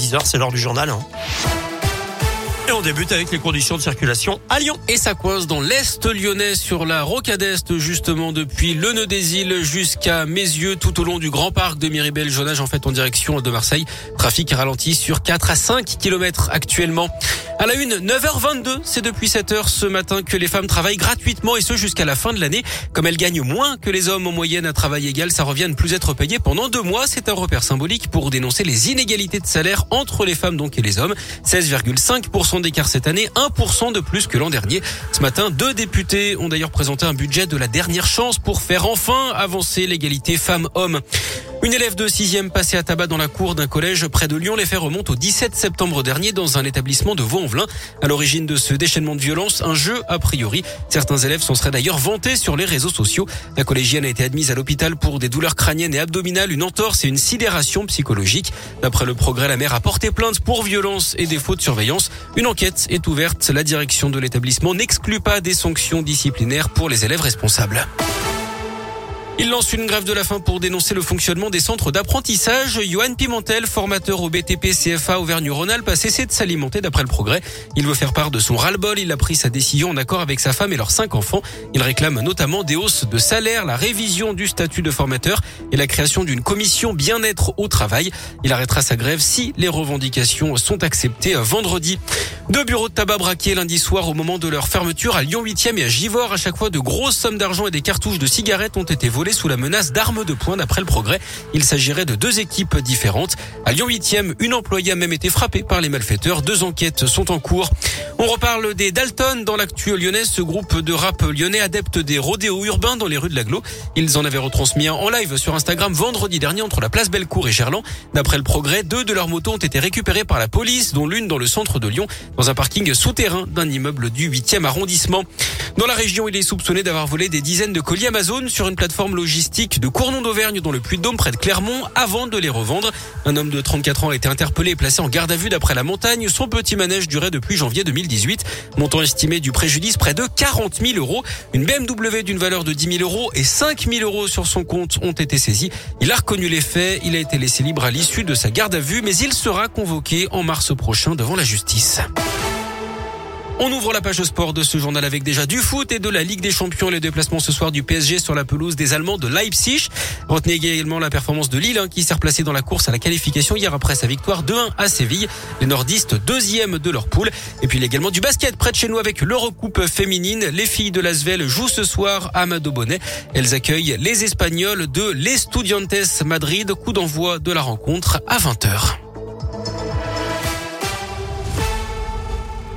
10h, c'est l'heure du journal. Hein. Et on débute avec les conditions de circulation à Lyon. Et ça coince dans l'Est lyonnais sur la rocade Est, justement depuis le nœud des îles jusqu'à Mézieux, tout au long du grand parc de Miribel. Jonage en fait en direction de Marseille. Trafic ralenti sur 4 à 5 km actuellement. À la une, 9h22, c'est depuis 7h ce matin que les femmes travaillent gratuitement et ce jusqu'à la fin de l'année. Comme elles gagnent moins que les hommes en moyenne à travail égal, ça revient à ne plus être payé pendant deux mois. C'est un repère symbolique pour dénoncer les inégalités de salaire entre les femmes donc et les hommes. 16,5% d'écart cette année, 1% de plus que l'an dernier. Ce matin, deux députés ont d'ailleurs présenté un budget de la dernière chance pour faire enfin avancer l'égalité femmes-hommes. Une élève de 6e passée à tabac dans la cour d'un collège près de Lyon. Les faits remontent au 17 septembre dernier dans un établissement de Vaux-en-Velin. À l'origine de ce déchaînement de violence, un jeu a priori. Certains élèves s'en seraient d'ailleurs vantés sur les réseaux sociaux. La collégienne a été admise à l'hôpital pour des douleurs crâniennes et abdominales, une entorse et une sidération psychologique. D'après le progrès, la mère a porté plainte pour violence et défaut de surveillance. Une enquête est ouverte. La direction de l'établissement n'exclut pas des sanctions disciplinaires pour les élèves responsables. Il lance une grève de la faim pour dénoncer le fonctionnement des centres d'apprentissage. Johan Pimentel, formateur au BTP CFA Auvergne-Rhône-Alpes, a cessé de s'alimenter d'après le progrès. Il veut faire part de son ras-le-bol. Il a pris sa décision en accord avec sa femme et leurs cinq enfants. Il réclame notamment des hausses de salaire, la révision du statut de formateur et la création d'une commission bien-être au travail. Il arrêtera sa grève si les revendications sont acceptées vendredi. Deux bureaux de tabac braqués lundi soir au moment de leur fermeture à Lyon 8e et à Givors. À chaque fois, de grosses sommes d'argent et des cartouches de cigarettes ont été volées sous la menace d'armes de poing d'après le progrès. Il s'agirait de deux équipes différentes. À Lyon 8e, une employée a même été frappée par les malfaiteurs. Deux enquêtes sont en cours. On reparle des Dalton dans l'actu lyonnaise, ce groupe de rap lyonnais adepte des rodéos urbains dans les rues de l'aglo. Ils en avaient retransmis un en live sur Instagram vendredi dernier entre la place Bellecour et Gerland. D'après le progrès, deux de leurs motos ont été récupérées par la police, dont l'une dans le centre de Lyon, dans un parking souterrain d'un immeuble du 8e arrondissement. Dans la région, il est soupçonné d'avoir volé des dizaines de colis Amazon sur une plateforme logistique de Cournon d'Auvergne dans le Puy-de-Dôme près de Clermont avant de les revendre. Un homme de 34 ans a été interpellé et placé en garde à vue d'après la montagne. Son petit manège durait depuis janvier 2018. Montant estimé du préjudice près de 40 000 euros. Une BMW d'une valeur de 10 000 euros et 5 000 euros sur son compte ont été saisis. Il a reconnu les faits. Il a été laissé libre à l'issue de sa garde à vue, mais il sera convoqué en mars prochain devant la justice. On ouvre la page sport de ce journal avec déjà du foot et de la Ligue des Champions. Les déplacements ce soir du PSG sur la pelouse des Allemands de Leipzig. Retenez également la performance de Lille hein, qui s'est replacée dans la course à la qualification hier après sa victoire 2-1 à Séville. Les nordistes deuxième de leur poule. Et puis il y a également du basket près de chez nous avec l'Eurocoupe féminine. Les filles de l'Asvel jouent ce soir à Bonnet. Elles accueillent les Espagnols de l'Estudiantes Madrid. Coup d'envoi de la rencontre à 20h.